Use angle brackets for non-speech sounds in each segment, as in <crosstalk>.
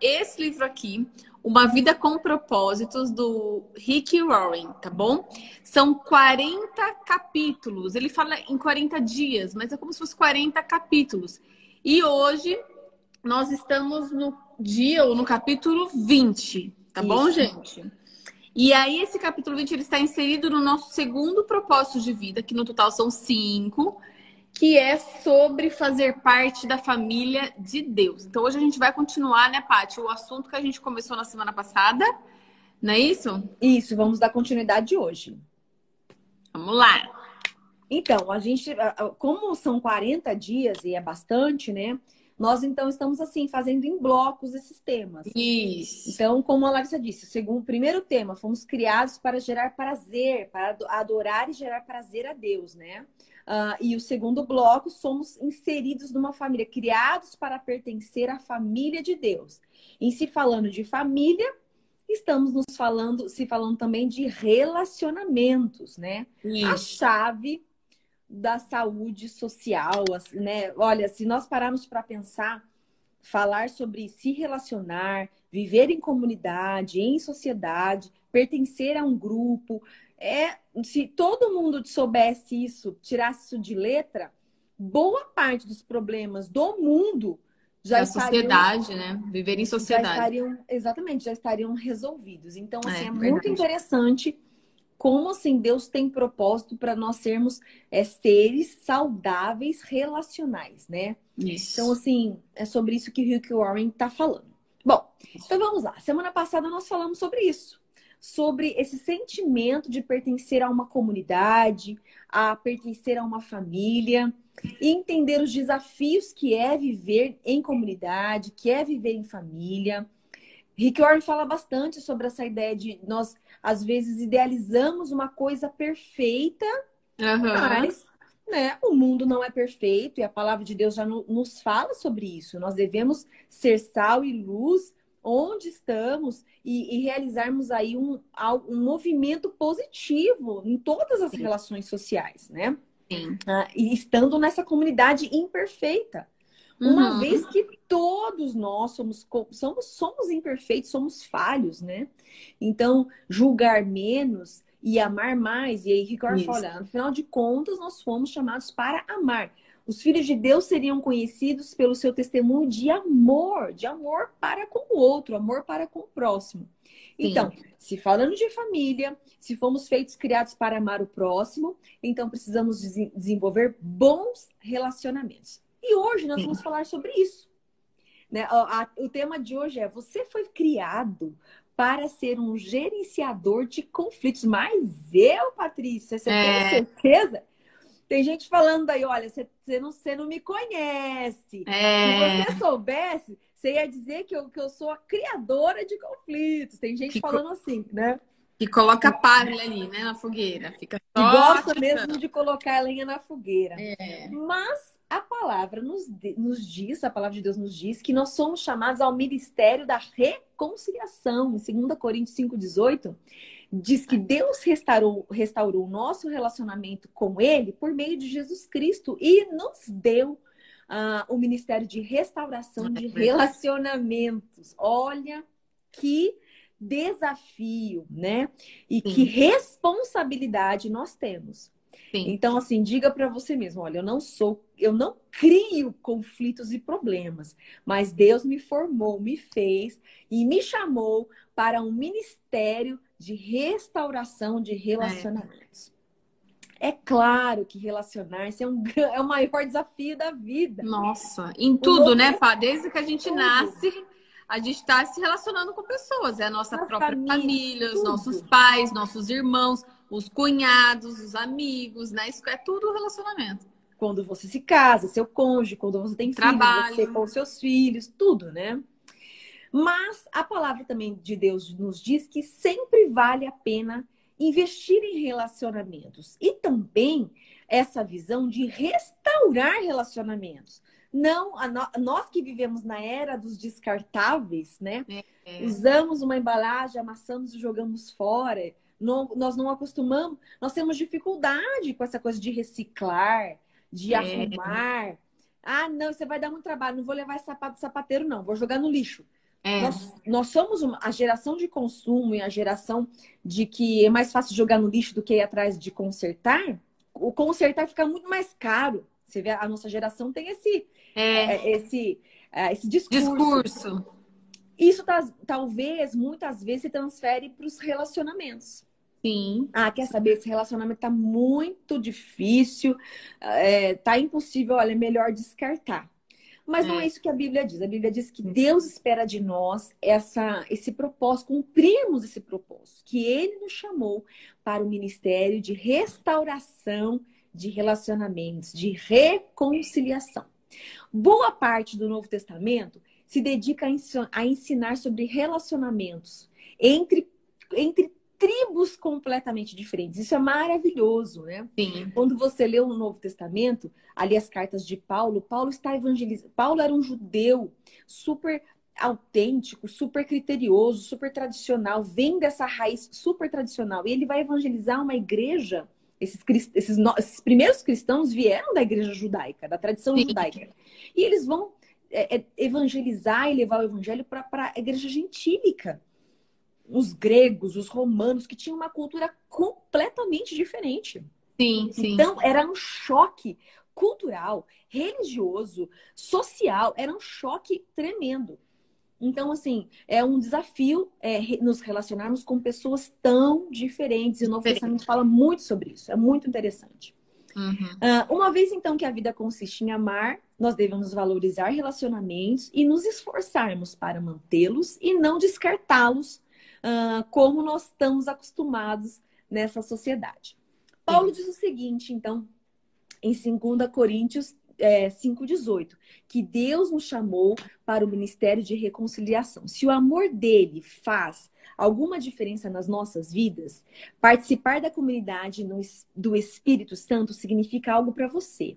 esse livro aqui, Uma Vida com Propósitos, do Rick Warren, tá bom? São 40 capítulos. Ele fala em 40 dias, mas é como se fosse 40 capítulos. E hoje nós estamos no dia ou no capítulo 20, tá Isso. bom, gente? E aí, esse capítulo 20 ele está inserido no nosso segundo propósito de vida, que no total são cinco que é sobre fazer parte da família de Deus. Então hoje a gente vai continuar, né, Paty, o assunto que a gente começou na semana passada, não é isso? Isso, vamos dar continuidade hoje. Vamos lá. Então, a gente, como são 40 dias e é bastante, né? Nós então estamos assim fazendo em blocos esses temas. Isso. Então, como a Larissa disse, segundo o primeiro tema, fomos criados para gerar prazer, para adorar e gerar prazer a Deus, né? Uh, e o segundo bloco, somos inseridos numa família, criados para pertencer à família de Deus. Em se falando de família, estamos nos falando, se falando também de relacionamentos, né? Isso. A chave da saúde social, né? Olha, se nós pararmos para pensar, falar sobre se relacionar, viver em comunidade, em sociedade, pertencer a um grupo, é se todo mundo soubesse isso, tirasse isso de letra, boa parte dos problemas do mundo já da sociedade, né? Viver em sociedade. Já estariam, exatamente, já estariam resolvidos. Então, assim, é, é muito interessante como assim Deus tem propósito para nós sermos é, seres saudáveis relacionais, né? Isso. Então, assim, é sobre isso que o Rick Warren está falando. Bom, então vamos lá. Semana passada nós falamos sobre isso sobre esse sentimento de pertencer a uma comunidade, a pertencer a uma família, e entender os desafios que é viver em comunidade, que é viver em família. Rick Warren fala bastante sobre essa ideia de nós, às vezes, idealizamos uma coisa perfeita, uhum. mas né, o mundo não é perfeito e a palavra de Deus já no, nos fala sobre isso. Nós devemos ser sal e luz onde estamos e, e realizarmos aí um, um movimento positivo em todas as Sim. relações sociais, né? Sim. Ah, e estando nessa comunidade imperfeita. Uma uhum. vez que todos nós somos, somos, somos imperfeitos, somos falhos, né? Então, julgar menos e amar mais, e aí Ricardo fala, afinal de contas, nós fomos chamados para amar. Os filhos de Deus seriam conhecidos pelo seu testemunho de amor, de amor para com o outro, amor para com o próximo. Sim. Então, se falando de família, se fomos feitos criados para amar o próximo, então precisamos desenvolver bons relacionamentos. E hoje nós Sim. vamos falar sobre isso. Né? O tema de hoje é: você foi criado para ser um gerenciador de conflitos. Mas eu, Patrícia, você é... tem certeza? Tem gente falando aí, olha, você, não, não me conhece. É... Se você soubesse, você ia dizer que eu, que eu sou a criadora de conflitos. Tem gente que falando co... assim, né? Que coloca palha ali, né, na fogueira. Fica só gosta mesmo de colocar a lenha na fogueira. É. Mas a palavra nos, nos diz, a palavra de Deus nos diz que nós somos chamados ao ministério da reconciliação. Em 2 Coríntios 5,18, diz que Deus restaurou, restaurou o nosso relacionamento com Ele por meio de Jesus Cristo e nos deu uh, o ministério de restauração de relacionamentos. Olha que desafio, né? E Sim. que responsabilidade nós temos. Sim. Então, assim, diga para você mesmo: olha, eu não sou, eu não crio conflitos e problemas, mas Deus me formou, me fez e me chamou para um ministério de restauração de relacionamentos. É, é claro que relacionar-se é, um, é o maior desafio da vida. Nossa, em tudo, né, Pá? Desde que a gente tudo. nasce, a gente está se relacionando com pessoas. É a nossa, própria família, família os nossos pais, nossos irmãos, os cunhados, os amigos, né? Isso é tudo relacionamento. Quando você se casa, seu cônjuge, quando você tem Trabalho. filhos, você com seus filhos, tudo, né? Mas a palavra também de Deus nos diz que sempre vale a pena investir em relacionamentos e também essa visão de restaurar relacionamentos. Não, no, nós que vivemos na era dos descartáveis, né? É. Usamos uma embalagem, amassamos e jogamos fora. Não, nós não acostumamos, nós temos dificuldade com essa coisa de reciclar, de é. arrumar. Ah, não, você vai dar muito trabalho, não vou levar esse sapato do sapateiro, não, vou jogar no lixo. É. Nós, nós somos uma, a geração de consumo e a geração de que é mais fácil jogar no lixo do que ir atrás de consertar. O consertar fica muito mais caro. Você vê, a nossa geração tem esse, é. é esse, é, esse discurso. discurso. Isso tá, talvez, muitas vezes, se transfere para os relacionamentos. Sim. Ah, quer saber? Esse relacionamento tá muito difícil, é, tá impossível, olha, é melhor descartar. Mas é. não é isso que a Bíblia diz. A Bíblia diz que Deus espera de nós essa, esse propósito, cumprirmos esse propósito, que Ele nos chamou para o ministério de restauração de relacionamentos, de reconciliação. Boa parte do Novo Testamento se dedica a ensinar sobre relacionamentos entre, entre tribos completamente diferentes. Isso é maravilhoso, né? Sim. Quando você lê o Novo Testamento, ali as cartas de Paulo, Paulo está evangelizando. Paulo era um judeu super autêntico, super criterioso, super tradicional, vem dessa raiz super tradicional. E ele vai evangelizar uma igreja. Esses, esses, esses primeiros cristãos vieram da igreja judaica, da tradição Sim. judaica. E eles vão é, é, evangelizar e levar o evangelho para a igreja gentílica os gregos, os romanos, que tinham uma cultura completamente diferente. Sim, sim. Então, era um choque cultural, religioso, social, era um choque tremendo. Então, assim, é um desafio é, nos relacionarmos com pessoas tão diferentes. E o Novo Testamento fala muito sobre isso. É muito interessante. Uhum. Uh, uma vez, então, que a vida consiste em amar, nós devemos valorizar relacionamentos e nos esforçarmos para mantê-los e não descartá-los uh, como nós estamos acostumados nessa sociedade. Paulo diz o seguinte, então, em 2 Coríntios é, 5,18, que Deus nos chamou para o ministério de reconciliação. Se o amor dele faz alguma diferença nas nossas vidas, participar da comunidade no, do Espírito Santo significa algo para você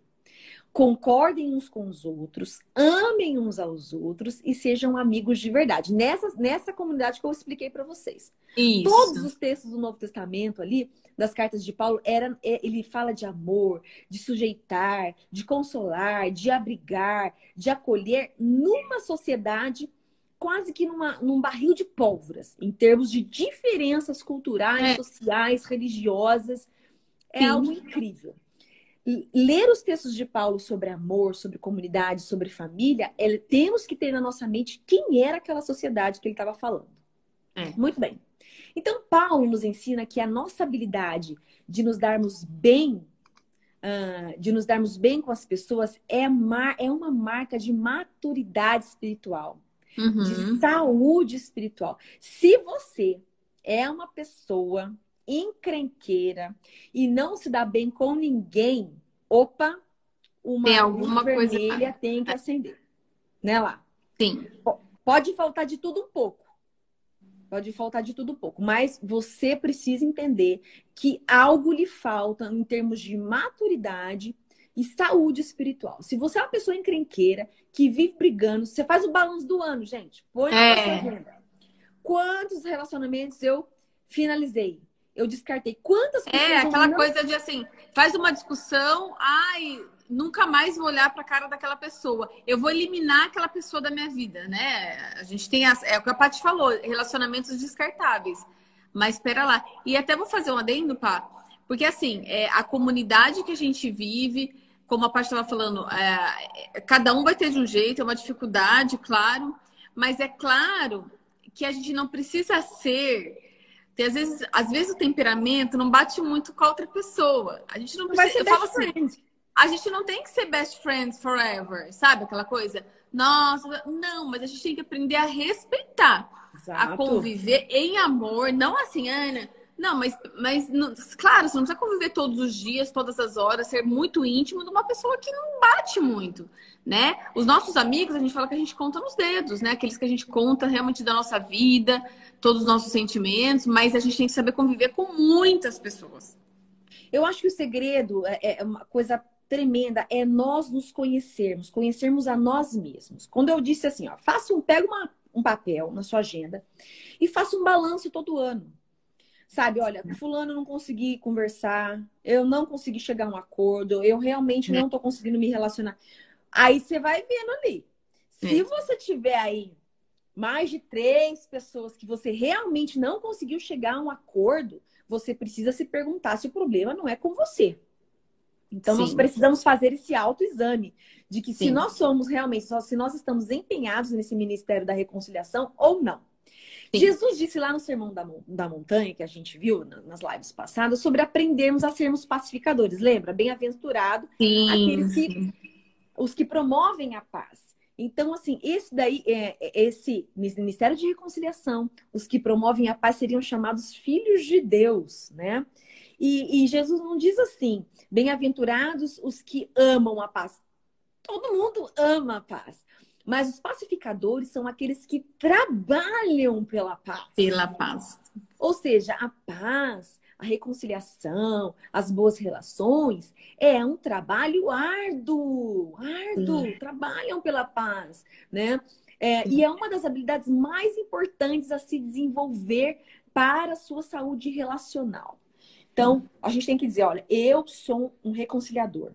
concordem uns com os outros, amem uns aos outros e sejam amigos de verdade. Nessa, nessa comunidade que eu expliquei para vocês. Isso. Todos os textos do Novo Testamento ali, das cartas de Paulo, era, é, ele fala de amor, de sujeitar, de consolar, de abrigar, de acolher numa sociedade quase que numa, num barril de pólvoras, em termos de diferenças culturais, é. sociais, religiosas. É Sim. algo incrível ler os textos de Paulo sobre amor, sobre comunidade, sobre família, é, temos que ter na nossa mente quem era aquela sociedade que ele estava falando. É. Muito bem. Então, Paulo nos ensina que a nossa habilidade de nos darmos bem, uh, de nos darmos bem com as pessoas, é, mar, é uma marca de maturidade espiritual, uhum. de saúde espiritual. Se você é uma pessoa encrenqueira e não se dá bem com ninguém, opa, uma tem alguma luz vermelha coisa... tem que acender. Né lá? Sim. Pode faltar de tudo um pouco. Pode faltar de tudo um pouco, mas você precisa entender que algo lhe falta em termos de maturidade e saúde espiritual. Se você é uma pessoa encrenqueira, que vive brigando, você faz o balanço do ano, gente. Põe é. na sua agenda. Quantos relacionamentos eu finalizei? Eu descartei. Quantas pessoas. É, aquela não... coisa de assim, faz uma discussão, ai, nunca mais vou olhar para a cara daquela pessoa. Eu vou eliminar aquela pessoa da minha vida, né? A gente tem. As, é o que a Paty falou, relacionamentos descartáveis. Mas espera lá. E até vou fazer um adendo, pá. Porque assim, é, a comunidade que a gente vive, como a Paty estava falando, é, cada um vai ter de um jeito, é uma dificuldade, claro. Mas é claro que a gente não precisa ser porque às vezes, às vezes o temperamento não bate muito com a outra pessoa. A gente não precisa. Eu falo assim, a gente não tem que ser best friends forever, sabe? Aquela coisa. Nossa, não, mas a gente tem que aprender a respeitar, Exato. a conviver em amor, não assim, Ana. Não, mas, mas claro, você não precisa conviver todos os dias, todas as horas, ser muito íntimo de uma pessoa que não bate muito, né? Os nossos amigos, a gente fala que a gente conta nos dedos, né? Aqueles que a gente conta realmente da nossa vida, todos os nossos sentimentos, mas a gente tem que saber conviver com muitas pessoas. Eu acho que o segredo é, é uma coisa tremenda, é nós nos conhecermos, conhecermos a nós mesmos. Quando eu disse assim, ó, faça um, pega uma, um papel na sua agenda e faça um balanço todo ano. Sabe, olha, fulano não consegui conversar, eu não consegui chegar a um acordo, eu realmente não tô conseguindo me relacionar. Aí você vai vendo ali. Se você tiver aí mais de três pessoas que você realmente não conseguiu chegar a um acordo, você precisa se perguntar se o problema não é com você. Então, Sim. nós precisamos fazer esse autoexame de que Sim. se nós somos realmente, se nós estamos empenhados nesse ministério da reconciliação ou não. Sim. Jesus disse lá no Sermão da, da Montanha, que a gente viu nas lives passadas, sobre aprendermos a sermos pacificadores. Lembra? Bem-aventurado aqueles que, os que promovem a paz. Então, assim, esse daí, é, é, esse Ministério de Reconciliação, os que promovem a paz seriam chamados filhos de Deus, né? E, e Jesus não diz assim, bem-aventurados os que amam a paz. Todo mundo ama a paz. Mas os pacificadores são aqueles que trabalham pela paz. Pela paz. Ou seja, a paz, a reconciliação, as boas relações, é um trabalho árduo, árduo, Sim. trabalham pela paz, né? É, e é uma das habilidades mais importantes a se desenvolver para a sua saúde relacional. Então, a gente tem que dizer, olha, eu sou um reconciliador.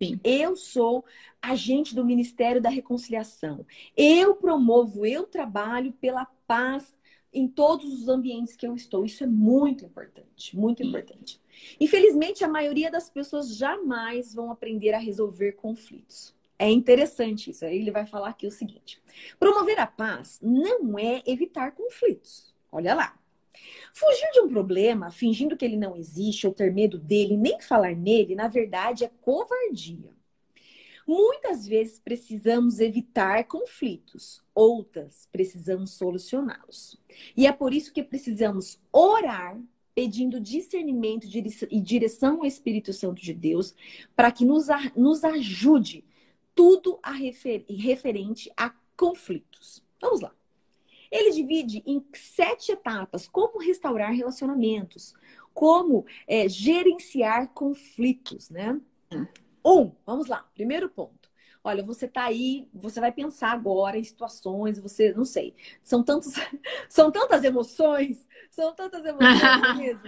Sim. Eu sou agente do Ministério da Reconciliação. Eu promovo, eu trabalho pela paz em todos os ambientes que eu estou. Isso é muito importante, muito importante. Infelizmente, a maioria das pessoas jamais vão aprender a resolver conflitos. É interessante isso. Aí ele vai falar aqui o seguinte: promover a paz não é evitar conflitos. Olha lá. Fugir de um problema, fingindo que ele não existe ou ter medo dele, nem falar nele, na verdade é covardia. Muitas vezes precisamos evitar conflitos, outras precisamos solucioná-los. E é por isso que precisamos orar pedindo discernimento e direção ao Espírito Santo de Deus para que nos, nos ajude tudo a refer, referente a conflitos. Vamos lá. Ele divide em sete etapas como restaurar relacionamentos, como é, gerenciar conflitos, né? Um, vamos lá, primeiro ponto. Olha, você tá aí, você vai pensar agora em situações, você, não sei, são tantos, <laughs> são tantas emoções, são tantas emoções <laughs> mesmo.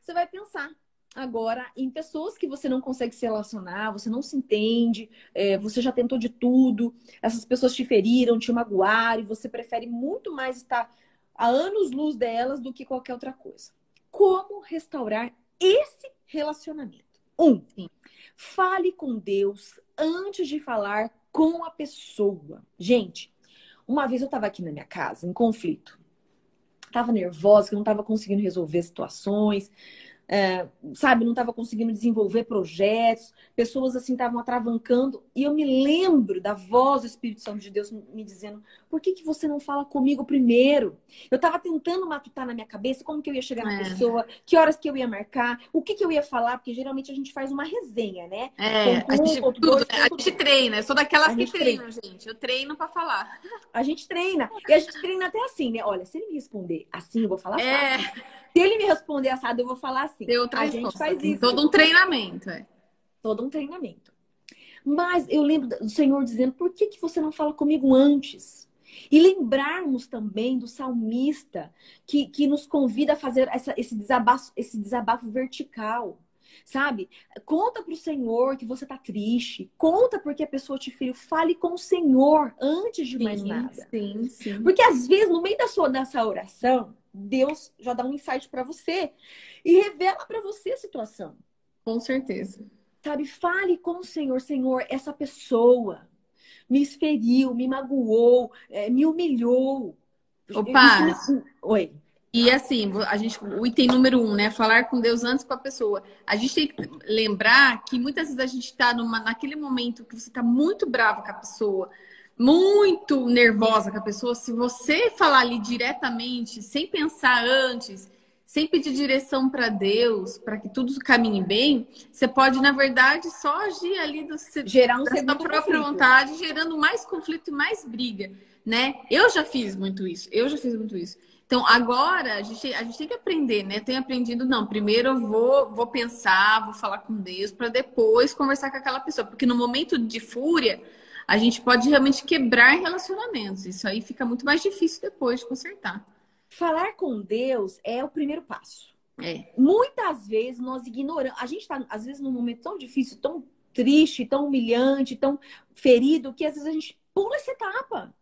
Você vai pensar agora em pessoas que você não consegue se relacionar, você não se entende, é, você já tentou de tudo, essas pessoas te feriram, te magoaram, e você prefere muito mais estar a anos-luz delas do que qualquer outra coisa. Como restaurar esse relacionamento? Um. Fale com Deus antes de falar com a pessoa. Gente, uma vez eu estava aqui na minha casa, em conflito. Tava nervosa, que não estava conseguindo resolver situações é, sabe, não estava conseguindo desenvolver projetos, pessoas assim estavam atravancando. E eu me lembro da voz do Espírito Santo de Deus me dizendo: por que, que você não fala comigo primeiro? Eu estava tentando matutar na minha cabeça como que eu ia chegar na é. pessoa, que horas que eu ia marcar, o que, que eu ia falar, porque geralmente a gente faz uma resenha, né? É, a, gente, tudo, dois, né? a gente treina, eu sou daquelas que treinam, treina. gente. Eu treino para falar. A gente treina. E a gente treina até assim, né? Olha, se ele me responder assim, eu vou falar é. Se ele me responder assado, eu vou falar assim. a gente faz isso. Todo um treinamento, é. Todo um treinamento. Mas eu lembro do Senhor dizendo: por que, que você não fala comigo antes? E lembrarmos também do salmista que, que nos convida a fazer essa, esse, desabafo, esse desabafo vertical. Sabe? Conta para o Senhor que você está triste. Conta porque a pessoa te feriu. Fale com o Senhor antes de sim, mais nada. Sim, sim. Porque às vezes, no meio da sua, dessa oração, Deus já dá um insight para você e revela para você a situação. Com certeza. Sabe, fale com o Senhor, Senhor, essa pessoa me esferiu, me magoou, é, me humilhou. Opa! Oi. E assim, a gente, o item número um, né? Falar com Deus antes com a pessoa. A gente tem que lembrar que muitas vezes a gente está naquele momento que você está muito bravo com a pessoa, muito nervosa com a pessoa, se você falar ali diretamente, sem pensar antes, sem pedir direção para Deus, para que tudo caminhe bem, você pode, na verdade, só agir ali do gerar um da sua própria conflito. vontade, gerando mais conflito e mais briga, né? Eu já fiz muito isso, eu já fiz muito isso. Então, agora a gente, a gente tem que aprender, né? Tem aprendido, não. Primeiro eu vou, vou pensar, vou falar com Deus, para depois conversar com aquela pessoa. Porque no momento de fúria, a gente pode realmente quebrar relacionamentos. Isso aí fica muito mais difícil depois de consertar. Falar com Deus é o primeiro passo. É. Muitas vezes nós ignoramos. A gente está, às vezes, num momento tão difícil, tão triste, tão humilhante, tão ferido, que às vezes a gente pula essa etapa.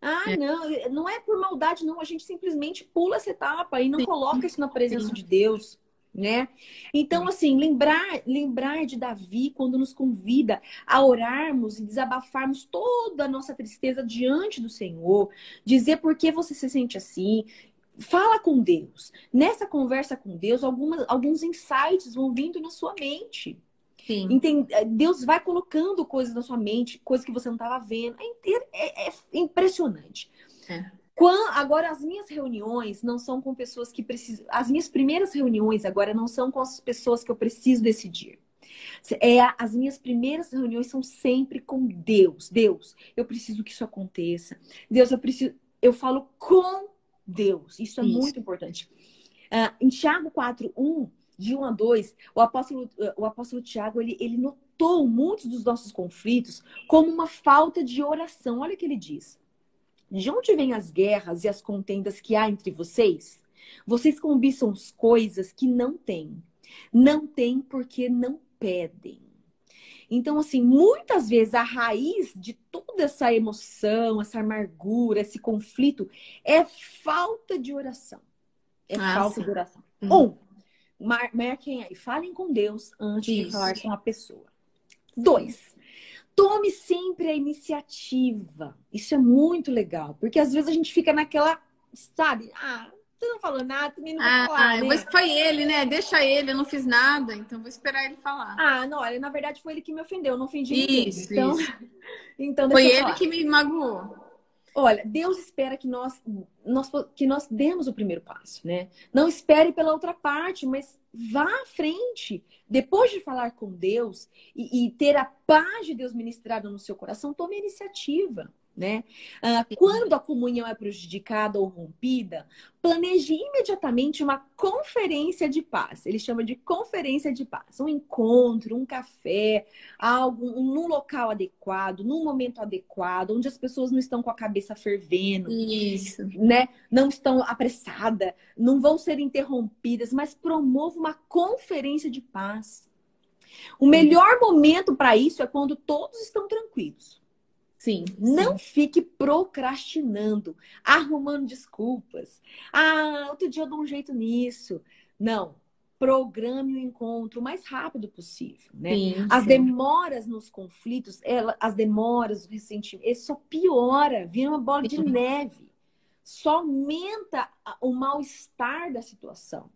Ah, é. não, não é por maldade, não. A gente simplesmente pula essa etapa e não Sim. coloca isso na presença Sim. de Deus né? Então, assim, lembrar, lembrar de Davi quando nos convida a orarmos e desabafarmos toda a nossa tristeza diante do Senhor, dizer por que você se sente assim. Fala com Deus. Nessa conversa com Deus, algumas, alguns insights vão vindo na sua mente. Sim. Entende? Deus vai colocando coisas na sua mente, coisas que você não estava vendo. É, é, é impressionante. É. Quando, agora, as minhas reuniões não são com pessoas que precisam. As minhas primeiras reuniões agora não são com as pessoas que eu preciso decidir. É, as minhas primeiras reuniões são sempre com Deus. Deus, eu preciso que isso aconteça. Deus, eu preciso. Eu falo com Deus. Isso é isso. muito importante. Uh, em Tiago 4, 1, de 1 a 2, o apóstolo, o apóstolo Tiago ele, ele notou muitos dos nossos conflitos como uma falta de oração. Olha o que ele diz. De onde vêm as guerras e as contendas que há entre vocês? Vocês cobiçam coisas que não têm. Não têm porque não pedem. Então, assim, muitas vezes a raiz de toda essa emoção, essa amargura, esse conflito é falta de oração. É ah, falta sim. de oração. Hum. Um, marquem aí, falem com Deus antes Isso. de falar com a pessoa. Dois, Tome sempre a iniciativa. Isso é muito legal, porque às vezes a gente fica naquela, sabe? Ah, tu não falou nada, também não ah, falar. Ah, né? foi ele, né? Deixa ele, eu não fiz nada, então vou esperar ele falar. Ah, não, olha, na verdade foi ele que me ofendeu, eu não ofendi ninguém. Isso, então, isso. <laughs> então foi ele falar. que me magoou. Olha, Deus espera que nós, nós, que nós demos o primeiro passo, né? Não espere pela outra parte, mas vá à frente. Depois de falar com Deus e, e ter a paz de Deus ministrada no seu coração, tome a iniciativa né? Ah, quando a comunhão é prejudicada ou rompida, planeje imediatamente uma conferência de paz. Ele chama de conferência de paz. Um encontro, um café, algo num local adequado, num momento adequado, onde as pessoas não estão com a cabeça fervendo, Isso. né? Não estão apressadas, não vão ser interrompidas, mas promova uma conferência de paz. O melhor momento para isso é quando todos estão tranquilos. Sim, não sim. fique procrastinando, arrumando desculpas. Ah, outro dia eu dou um jeito nisso. Não. Programe o encontro o mais rápido possível, né? Sim, as sim. demoras nos conflitos, ela, as demoras, o ressentimento, isso só piora, vira uma bola de neve. Só aumenta o mal-estar da situação.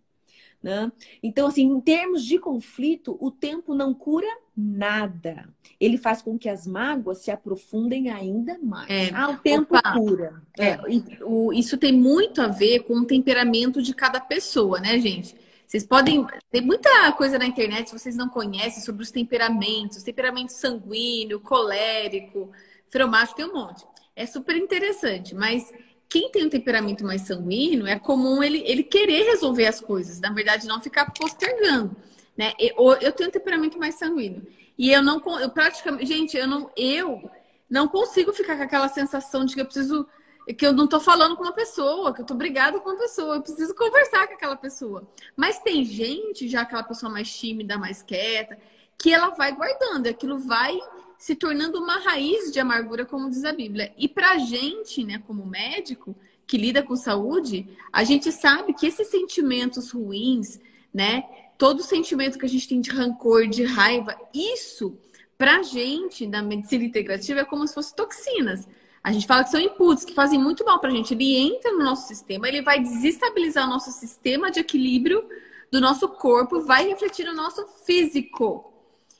Né? Então, assim, em termos de conflito, o tempo não cura nada. Ele faz com que as mágoas se aprofundem ainda mais. É, ah, o tempo opa, cura. É, o, isso tem muito a ver com o temperamento de cada pessoa, né, gente? Vocês podem. Tem muita coisa na internet, se vocês não conhecem, sobre os temperamentos, temperamento sanguíneo, colérico, fromático, tem um monte. É super interessante, mas quem tem um temperamento mais sanguíneo, é comum ele, ele querer resolver as coisas, na verdade, não ficar postergando. Né? Eu, eu tenho um temperamento mais sanguíneo. E eu não eu praticamente, gente, eu não eu não consigo ficar com aquela sensação de que eu preciso que eu não tô falando com uma pessoa, que eu tô brigada com uma pessoa, eu preciso conversar com aquela pessoa. Mas tem gente, já aquela pessoa mais tímida, mais quieta, que ela vai guardando, aquilo vai se tornando uma raiz de amargura, como diz a Bíblia. E para gente, né, como médico que lida com saúde, a gente sabe que esses sentimentos ruins, né, todo sentimento que a gente tem de rancor, de raiva, isso para gente na medicina integrativa é como se fossem toxinas. A gente fala que são inputs que fazem muito mal para a gente. Ele entra no nosso sistema, ele vai desestabilizar o nosso sistema de equilíbrio do nosso corpo, vai refletir no nosso físico.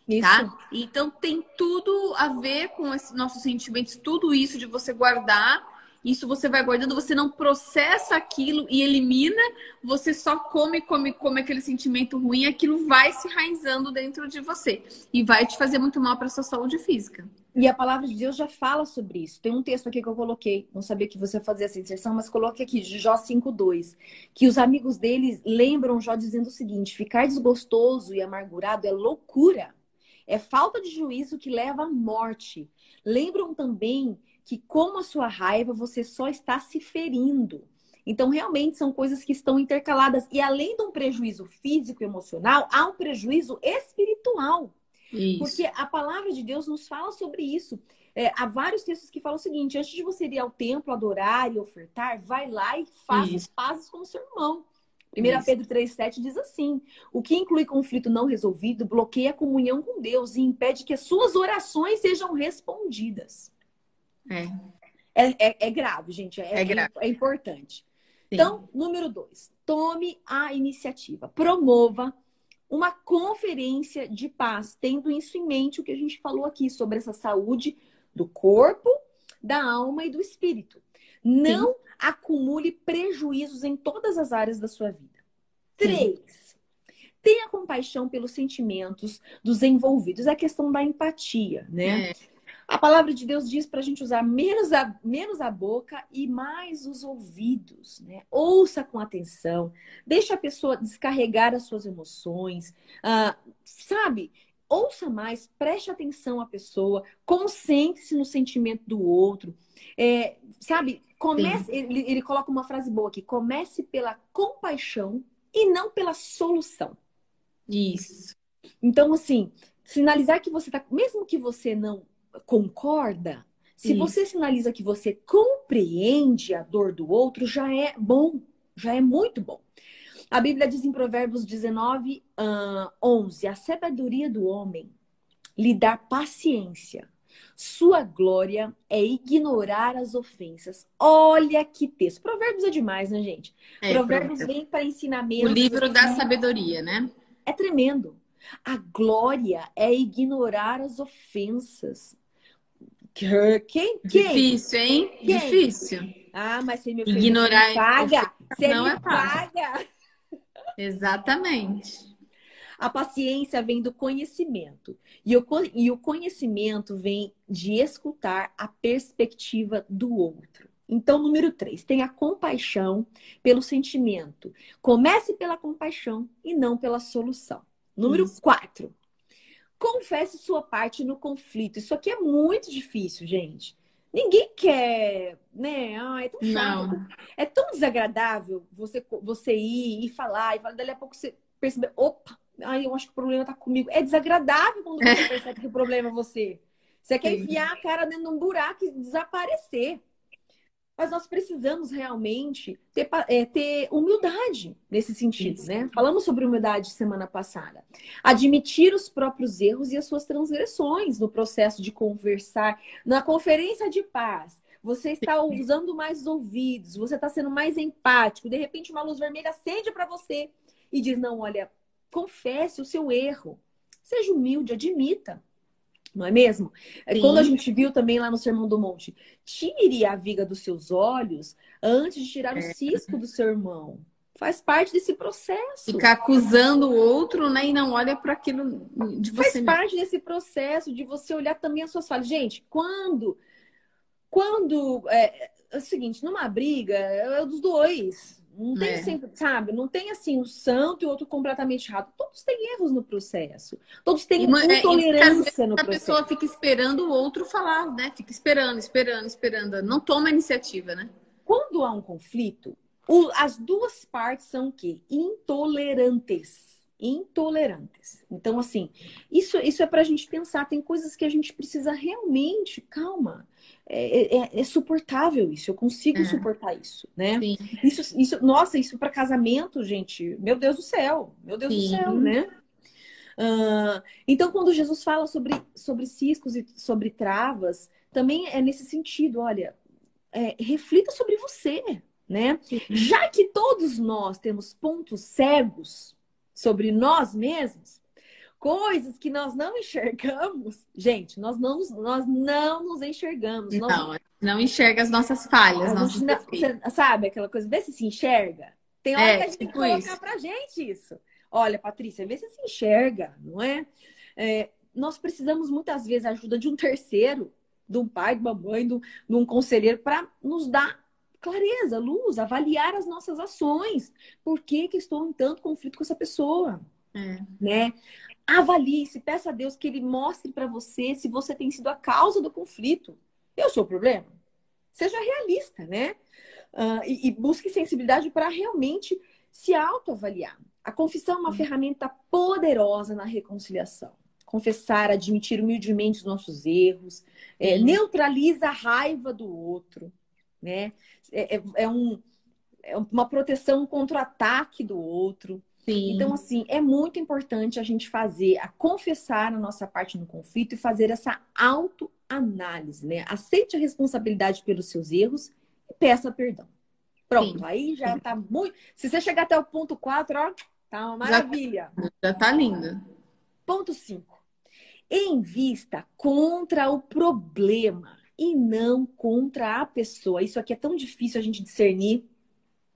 Isso. Tá? Então tem tudo a ver com esses nossos sentimentos, tudo isso de você guardar. Isso você vai guardando, você não processa aquilo e elimina, você só come, come, come aquele sentimento ruim, aquilo vai se raizando dentro de você e vai te fazer muito mal para sua saúde física. E a palavra de Deus já fala sobre isso. Tem um texto aqui que eu coloquei, não sabia que você fazia essa inserção, mas coloque aqui, Jó 5:2, que os amigos deles lembram Jó dizendo o seguinte: ficar desgostoso e amargurado é loucura. É falta de juízo que leva à morte. Lembram também que, com a sua raiva, você só está se ferindo. Então, realmente são coisas que estão intercaladas. E além de um prejuízo físico e emocional, há um prejuízo espiritual. Isso. Porque a palavra de Deus nos fala sobre isso. É, há vários textos que falam o seguinte: antes de você ir ao templo adorar e ofertar, vai lá e faça as pazes com o seu irmão. 1 Pedro 3,7 diz assim: o que inclui conflito não resolvido bloqueia a comunhão com Deus e impede que as suas orações sejam respondidas. É. É, é, é grave, gente. É, É grave. é importante. Sim. Então, número dois, tome a iniciativa, promova uma conferência de paz, tendo isso em mente o que a gente falou aqui sobre essa saúde do corpo, da alma e do espírito. Não acumule prejuízos em todas as áreas da sua vida. Três, tenha compaixão pelos sentimentos dos envolvidos. É a questão da empatia, né? É. A palavra de Deus diz para a gente usar menos a, menos a boca e mais os ouvidos, né? Ouça com atenção, deixa a pessoa descarregar as suas emoções, ah, sabe? Ouça mais, preste atenção à pessoa, concentre-se no sentimento do outro, É, sabe? Comece, ele, ele coloca uma frase boa aqui: comece pela compaixão e não pela solução. Isso. Então, assim, sinalizar que você tá, mesmo que você não concorda, se Isso. você sinaliza que você compreende a dor do outro, já é bom, já é muito bom. A Bíblia diz em Provérbios 19, ah, 11: a sabedoria do homem lhe dá paciência. Sua glória é ignorar as ofensas. Olha que texto. Provérbios é demais, né, gente? É, Provérbios vem para ensinamento. O livro da sabedoria, né? É tremendo. A glória é ignorar as ofensas. Que- Quem? Quem? Difícil, hein? Quem? Difícil. Ah, mas você me Ignorar paga. Você não me é fácil. paga. Exatamente. A paciência vem do conhecimento. E o, e o conhecimento vem de escutar a perspectiva do outro. Então, número três, tenha compaixão pelo sentimento. Comece pela compaixão e não pela solução. Número Isso. quatro, confesse sua parte no conflito. Isso aqui é muito difícil, gente. Ninguém quer, né? Ah, é tão chato. Não. É tão desagradável você, você ir e falar, e falar, dali a pouco você perceber, opa, ai, eu acho que o problema tá comigo. É desagradável quando você percebe que o problema é você. Você quer enfiar a cara dentro de um buraco e desaparecer. Mas nós precisamos realmente ter, é, ter humildade nesse sentido, né? Falamos sobre humildade semana passada. Admitir os próprios erros e as suas transgressões no processo de conversar. Na conferência de paz, você está usando mais os ouvidos, você está sendo mais empático. De repente, uma luz vermelha acende para você e diz: Não, olha, confesse o seu erro. Seja humilde, admita. Não é mesmo? É Sim. Quando a gente viu também lá no Sermão do Monte, tire a viga dos seus olhos antes de tirar o É. cisco do seu irmão. Faz parte desse processo. Ficar acusando o outro, né? E não olha para aquilo de Faz você mesmo. parte desse processo de você olhar também as suas falhas. Gente, quando. Quando. É, é o seguinte, numa briga, é dos dois. Não tem É. sempre, sabe? Não tem assim um santo e o outro completamente errado. Todos têm erros no processo. Todos têm uma- é, intolerância no A processo. pessoa fica esperando o outro falar, né? Fica esperando, esperando, esperando. Não toma iniciativa, né? Quando há um conflito, o- as duas partes são o quê? Intolerantes. Intolerantes. Então, assim, isso, isso é pra gente pensar. Tem coisas que a gente precisa realmente, calma. É, é- é suportável isso, eu consigo É. suportar isso, né? Sim. Isso, isso, nossa, isso para casamento, gente, meu Deus do céu, meu Deus do Sim. céu, né? Ah, então, quando Jesus fala sobre, sobre ciscos e sobre travas, também é nesse sentido, olha, é, reflita sobre você, né? Já que todos nós temos pontos cegos sobre nós mesmos, coisas que nós não enxergamos, gente, nós não, nós não nos enxergamos. Nós Não, não enxerga as nossas falhas, a nossos não- sabe aquela coisa, vê se se enxerga. Tem hora É, que a gente tem que tipo colocar isso. pra gente isso. Olha, Patrícia, vê se se enxerga, não é? É, Nós precisamos muitas vezes da ajuda de um terceiro, de um pai, de uma mãe, de um, de um conselheiro, para nos dar clareza, luz, avaliar as nossas ações. Por que, que estou em tanto conflito com essa pessoa? É. né? Avalie, se peça a Deus que ele mostre para você se você tem sido a causa do conflito. Eu sou o problema? Seja realista, né? Ah, e, e busque sensibilidade para realmente se autoavaliar. A confissão é uma ferramenta poderosa na reconciliação. confessar, admitir humildemente os nossos erros, é, neutraliza a raiva do outro, né? É, é, é, um, é uma proteção contra o ataque do outro. Sim. Então, assim, é muito importante a gente fazer, a confessar a nossa parte no conflito e fazer essa autoanálise, né? Aceite a responsabilidade pelos seus erros e peça perdão. Pronto, Sim. aí já tá muito. Se você chegar até o ponto 4, ó, tá uma maravilha. Já, já tá linda. Ponto 5. Invista contra o problema e não contra a pessoa. Isso aqui é tão difícil a gente discernir,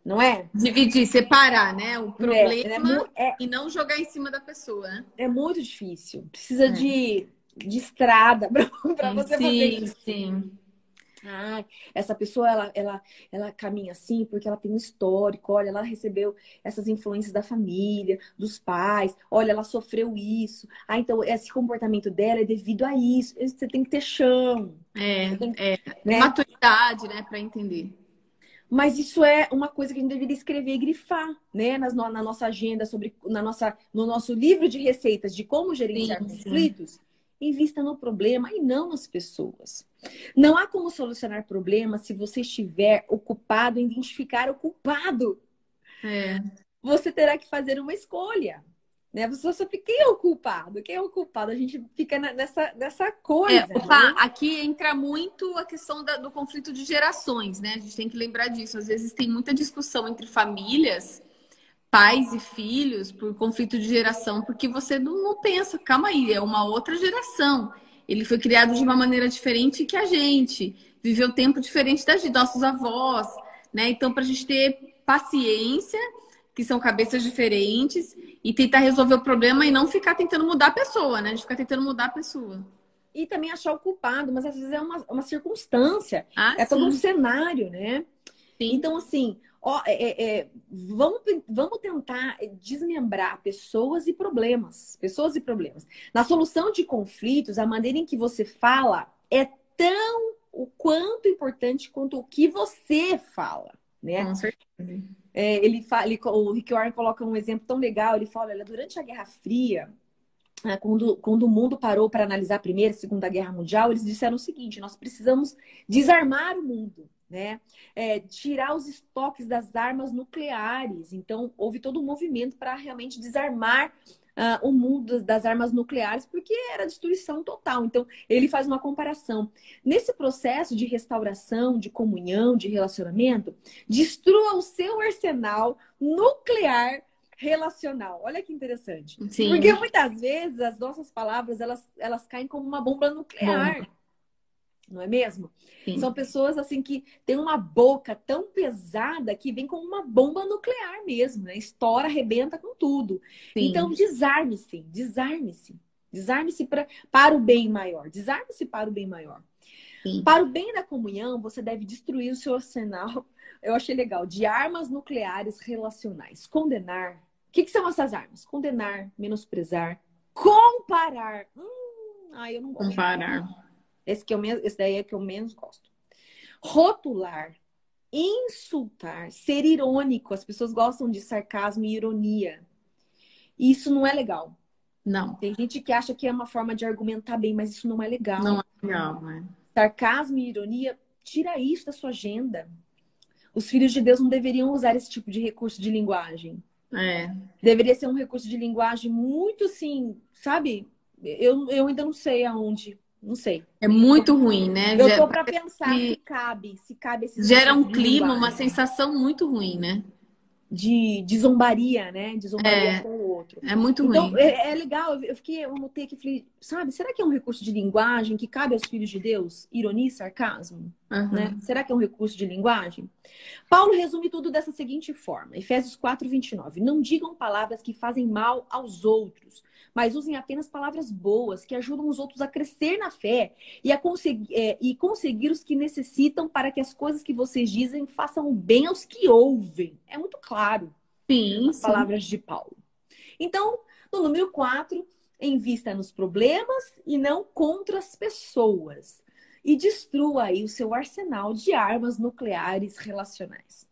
não é? Dividir, separar, né? O problema é, é, e não jogar em cima da pessoa. Né? É muito difícil. Precisa é. de, de estrada <laughs> para você sim, fazer isso. Sim, sim. Ah, essa pessoa ela, ela, ela caminha assim porque ela tem um histórico. Olha, ela recebeu essas influências da família, dos pais. Olha, ela sofreu isso. Ah, então esse comportamento dela é devido a isso. Você tem que ter chão. É, tem, é. Né? maturidade, né, para entender. Mas isso é uma coisa que a gente deveria escrever e grifar, né, Nas, na nossa agenda sobre, na nossa, no nosso livro de receitas de como gerenciar sim, conflitos. Sim Invista no problema e não nas pessoas. Não há como solucionar problemas se você estiver ocupado em identificar o culpado. É. Você terá que fazer uma escolha. Né? Você só fica, quem é o culpado? Quem é o culpado? A gente fica nessa, nessa coisa. É, opa, né? aqui entra muito a questão da, do conflito de gerações, né? A gente tem que lembrar disso. Às vezes tem muita discussão entre famílias pais e filhos por conflito de geração, porque você não, não pensa, calma aí, é uma outra geração. Ele foi criado de uma maneira diferente que a gente, viveu tempo diferente das de nossos avós, né? Então, para a gente ter paciência, que são cabeças diferentes, e tentar resolver o problema e não ficar tentando mudar a pessoa, né? A gente ficar tentando mudar a pessoa. E também achar o culpado, mas às vezes é uma, uma circunstância, ah, é sim. todo um cenário, né? Sim. Então, assim, ó, é, é, é, vamos, vamos tentar desmembrar pessoas e problemas. Pessoas e problemas. Na solução de conflitos, a maneira em que você fala é tão o quanto importante quanto o que você fala, né? Com certeza. É, ele fala, ele, o Rick Warren coloca um exemplo tão legal. Ele fala, olha, durante a Guerra Fria, né, quando, quando o mundo parou para analisar a Primeira e Segunda Guerra Mundial, eles disseram o seguinte: nós precisamos desarmar o mundo né? É, tirar os estoques das armas nucleares. Então, houve todo um movimento para realmente desarmar uh, o mundo das armas nucleares, porque era destruição total. Então, ele faz uma comparação. Nesse processo de restauração, de comunhão, de relacionamento, destrua o seu arsenal nuclear relacional. Olha que interessante. Sim. Porque muitas vezes as nossas palavras elas, elas caem como uma bomba nuclear. Não é mesmo? Sim. São pessoas assim que têm uma boca tão pesada que vem como uma bomba nuclear mesmo, né? Estoura, arrebenta com tudo. Sim. Então, desarme-se, desarme-se. Desarme-se pra, para o bem maior. Desarme-se para o bem maior. Sim. Para o bem da comunhão, você deve destruir o seu arsenal. <laughs> Eu achei legal. De armas nucleares relacionais. Condenar. O que, que são essas armas? Condenar, menosprezar, comparar. Hum, ai, eu não gosto. Comparar. Esse, que eu, esse daí é que eu menos gosto. Rotular, insultar, ser irônico. As pessoas gostam de sarcasmo e ironia. Isso não é legal. Não. Tem gente que acha que é uma forma de argumentar bem, mas isso não é legal. Não é legal, né? Sarcasmo e ironia, tira isso da sua agenda. Os filhos de Deus não deveriam usar esse tipo de recurso de linguagem. É. Deveria ser um recurso de linguagem muito, assim, sabe? Eu, eu ainda não sei aonde não sei. É muito ruim, né? Eu tô para pensar se cabe, se cabe esse Gera um clima, uma sensação muito ruim, né? de, de zombaria, né? De zombaria é, com o outro. É muito então, ruim. É, é, legal, eu fiquei, eu anotei aqui, falei, sabe, será que é um recurso de linguagem que cabe aos filhos de Deus? Ironia e sarcasmo? Uhum. Né? Será que é um recurso de linguagem? Paulo resume tudo dessa seguinte forma, Efésios 4, 29. Não digam palavras que fazem mal aos outros, mas usem apenas palavras boas que ajudam os outros a crescer na fé e a conseguir, é, e conseguir os que necessitam para que as coisas que vocês dizem façam bem aos que ouvem. É muito claro. Sim, as palavras de Paulo. Então, no número 4, invista nos problemas e não contra as pessoas. E destrua aí o seu arsenal de armas nucleares relacionais.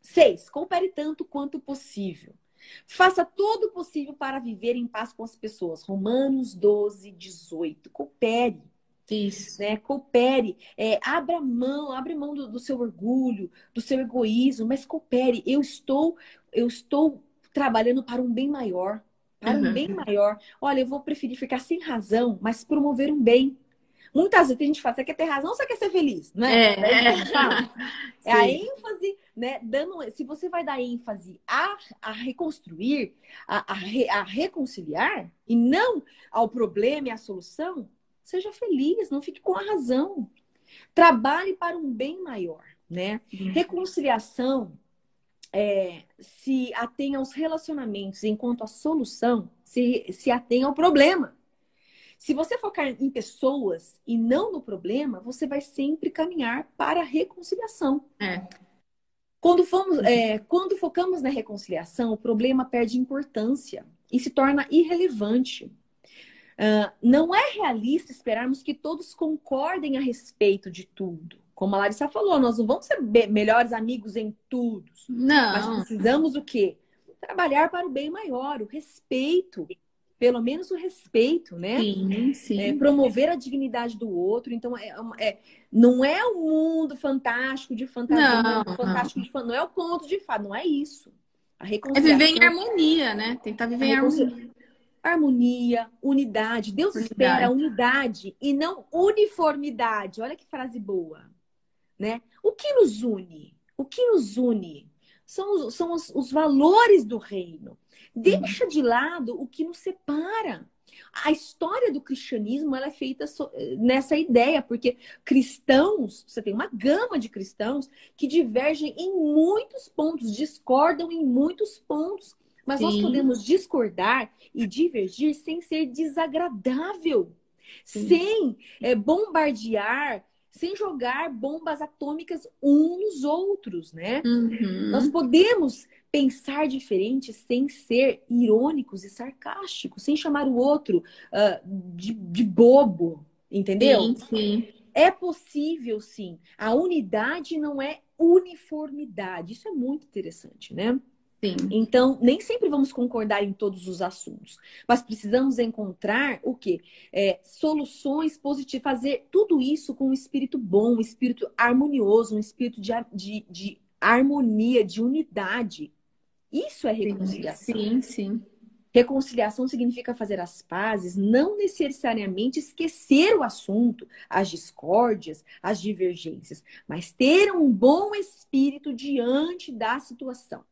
6. Coopere tanto quanto possível. Faça todo o possível para viver em paz com as pessoas. Romanos 12, 18. Coopere. Isso. Né? Coopere. É, abra mão, abre mão do, do seu orgulho, do seu egoísmo, mas coopere. Eu estou, eu estou trabalhando para um bem maior. Para uhum. um bem maior. Olha, eu vou preferir ficar sem razão, mas promover um bem. Muitas vezes a gente fala, você quer ter razão ou você quer ser feliz? Né? É, é. <laughs> é a ênfase, né? Dando, se você vai dar ênfase a, a reconstruir, a, a, re, a reconciliar, e não ao problema e à solução, seja feliz, não fique com a razão. Trabalhe para um bem maior, né? Uhum. Reconciliação é, se atém aos relacionamentos, enquanto a solução se, se atém ao problema. Se você focar em pessoas e não no problema, você vai sempre caminhar para a reconciliação. É. Quando, fomos, é, quando focamos na reconciliação, o problema perde importância e se torna irrelevante. Uh, não é realista esperarmos que todos concordem a respeito de tudo. Como a Larissa falou, nós não vamos ser melhores amigos em tudo. Não. Mas precisamos o quê? Trabalhar para o bem maior, o respeito pelo menos o respeito, né? Sim, sim. É, promover a dignidade do outro. Então, é, é, não é o um mundo fantástico de fantasia, não, fantástico de não é o conto de fada, não é isso. A reconciliação... É viver em harmonia, né? Tentar viver em harmonia. Harmonia, unidade. Deus unidade. espera unidade e não uniformidade. Olha que frase boa, né? O que nos une? O que nos une? São os, são os, os valores do reino. Deixa de lado o que nos separa. A história do cristianismo ela é feita nessa ideia, porque cristãos, você tem uma gama de cristãos que divergem em muitos pontos, discordam em muitos pontos. Mas Sim. nós podemos discordar e divergir sem ser desagradável, Sim. sem é, bombardear, sem jogar bombas atômicas uns nos outros, né? Uhum. Nós podemos pensar diferente sem ser irônicos e sarcásticos, sem chamar o outro uh, de, de, bobo, entendeu? Sim, sim. É possível, sim. A unidade não é uniformidade. Isso é muito interessante, né? Sim. Então, nem sempre vamos concordar em todos os assuntos, mas precisamos encontrar o quê? É, soluções positivas, fazer tudo isso com um espírito bom, um espírito harmonioso, um espírito de, de, de harmonia, de unidade. Isso é reconciliação. Sim, sim. Reconciliação significa fazer as pazes, não necessariamente esquecer o assunto, as discórdias, as divergências, mas ter um bom espírito diante da situação.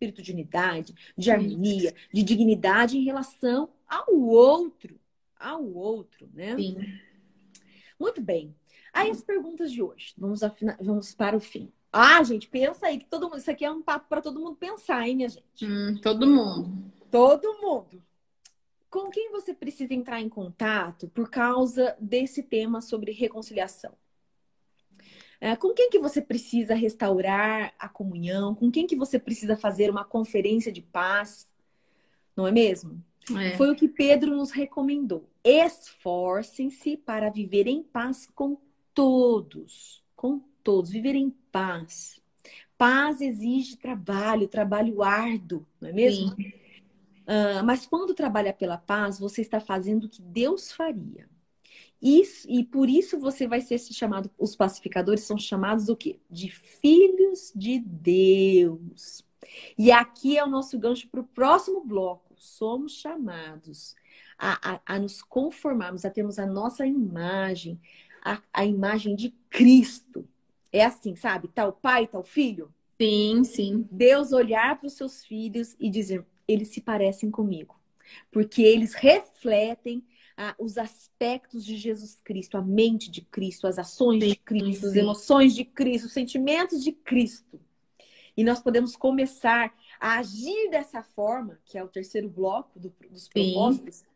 Espírito de unidade, de harmonia, de dignidade em relação ao outro. Ao outro, né? Sim. Muito bem. Aí as perguntas de hoje. Vamos, afina... Vamos para o fim. Ah, gente, pensa aí que todo mundo. Isso aqui é um papo para todo mundo pensar, hein, minha gente? Hum, todo mundo. Todo mundo. Com quem você precisa entrar em contato por causa desse tema sobre reconciliação? É, com quem que você precisa restaurar a comunhão? Com quem que você precisa fazer uma conferência de paz? Não é mesmo? É. Foi o que Pedro nos recomendou. Esforcem-se para viver em paz com todos. Com todos, viver em paz. Paz exige trabalho, trabalho árduo, não é mesmo? Uh, mas quando trabalha pela paz, você está fazendo o que Deus faria. Isso, e por isso você vai ser chamado, os pacificadores são chamados o quê? De filhos de Deus. E aqui é o nosso gancho para o próximo bloco. Somos chamados a, a, a, nos conformarmos, a termos a nossa imagem, a, a imagem de Cristo. É assim, sabe? Tal pai, tal filho. Sim, sim. Deus olhar para os seus filhos e dizer: eles se parecem comigo. Porque eles refletem ah, os aspectos de Jesus Cristo, a mente de Cristo, as ações de Cristo, as emoções de Cristo, os sentimentos de Cristo. E nós podemos começar a agir dessa forma, que é o terceiro bloco do, dos propósitos, sim.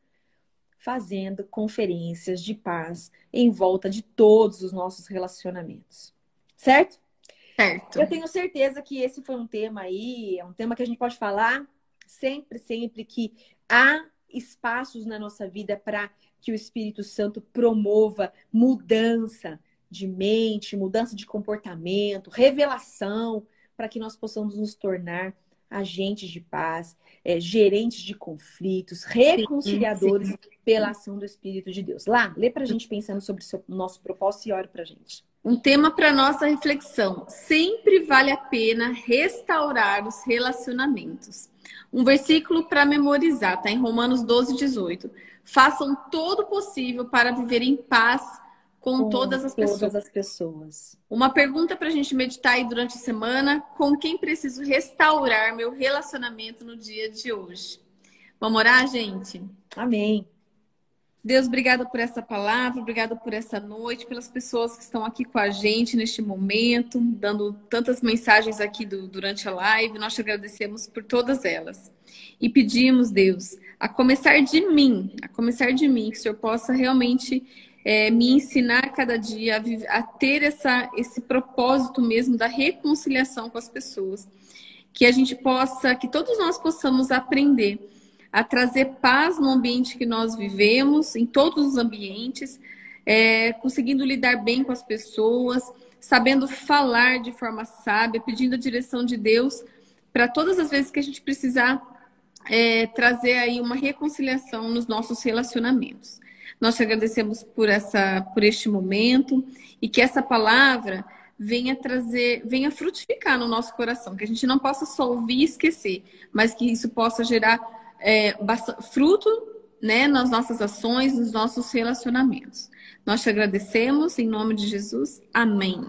fazendo conferências de paz em volta de todos os nossos relacionamentos. Certo? Certo. Eu tenho certeza que esse foi um tema aí, é um tema que a gente pode falar sempre, sempre que há espaços na nossa vida para que o Espírito Santo promova mudança de mente, mudança de comportamento, revelação, para que nós possamos nos tornar agentes de paz, é, gerentes de conflitos, reconciliadores sim, sim. pela ação do Espírito de Deus. Lá, lê para a gente pensando sobre o nosso propósito e ore para a gente. Um tema para nossa reflexão. Sempre vale a pena restaurar os relacionamentos. Um versículo para memorizar, está em Romanos 12, 18. Façam todo o possível para viver em paz com, com todas, as, todas pessoas. as pessoas. Uma pergunta para a gente meditar aí durante a semana: com quem preciso restaurar meu relacionamento no dia de hoje? Vamos orar, gente? Amém. Deus, obrigada por essa palavra, obrigada por essa noite, pelas pessoas que estão aqui com a gente neste momento, dando tantas mensagens aqui do, durante a live. Nós te agradecemos por todas elas. E pedimos, Deus, a começar de mim, a começar de mim, que o Senhor possa realmente é, me ensinar cada dia a, a ter essa, esse propósito mesmo da reconciliação com as pessoas. Que a gente possa, que todos nós possamos aprender a trazer paz no ambiente que nós vivemos, em todos os ambientes, é, conseguindo lidar bem com as pessoas, sabendo falar de forma sábia, pedindo a direção de Deus para todas as vezes que a gente precisar é, trazer aí uma reconciliação nos nossos relacionamentos. Nós te agradecemos por essa, por este momento e que essa palavra venha trazer, venha frutificar no nosso coração, que a gente não possa só ouvir e esquecer, mas que isso possa gerar é, fruto né, nas nossas ações, nos nossos relacionamentos. Nós te agradecemos em nome de Jesus. Amém.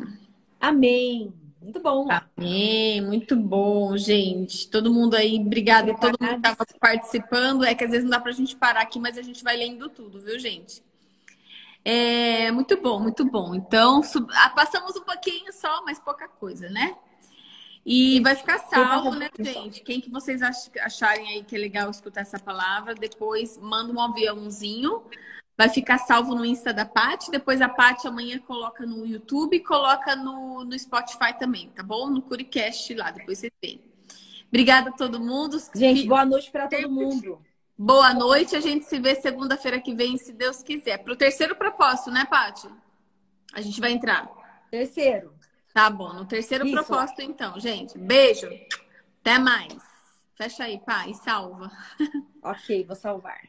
Amém. Muito bom. Amém. Muito bom, gente. Todo mundo aí, obrigada. Todo mundo que estava participando. É que às vezes não dá para a gente parar aqui, mas a gente vai lendo tudo, viu, gente? É muito bom, muito bom. Então, sub... Ah, passamos um pouquinho só, mas pouca coisa, né? E vai ficar salvo, né, gente? Quem que vocês acharem aí que é legal escutar essa palavra, depois manda um aviãozinho. Vai ficar salvo no Insta da Paty. Depois a Paty amanhã coloca no YouTube e coloca no, no Spotify também, tá bom? No Curicast lá, depois vocês veem. Obrigada a todo mundo. Gente, boa noite para todo mundo. Boa noite. A gente se vê segunda-feira que vem, se Deus quiser. Para o terceiro propósito, né, Paty? A gente vai entrar. Terceiro. Tá bom, no terceiro Isso. propósito, então, gente. Beijo. Até mais. Fecha aí, pai, salva. <laughs> Ok, vou salvar.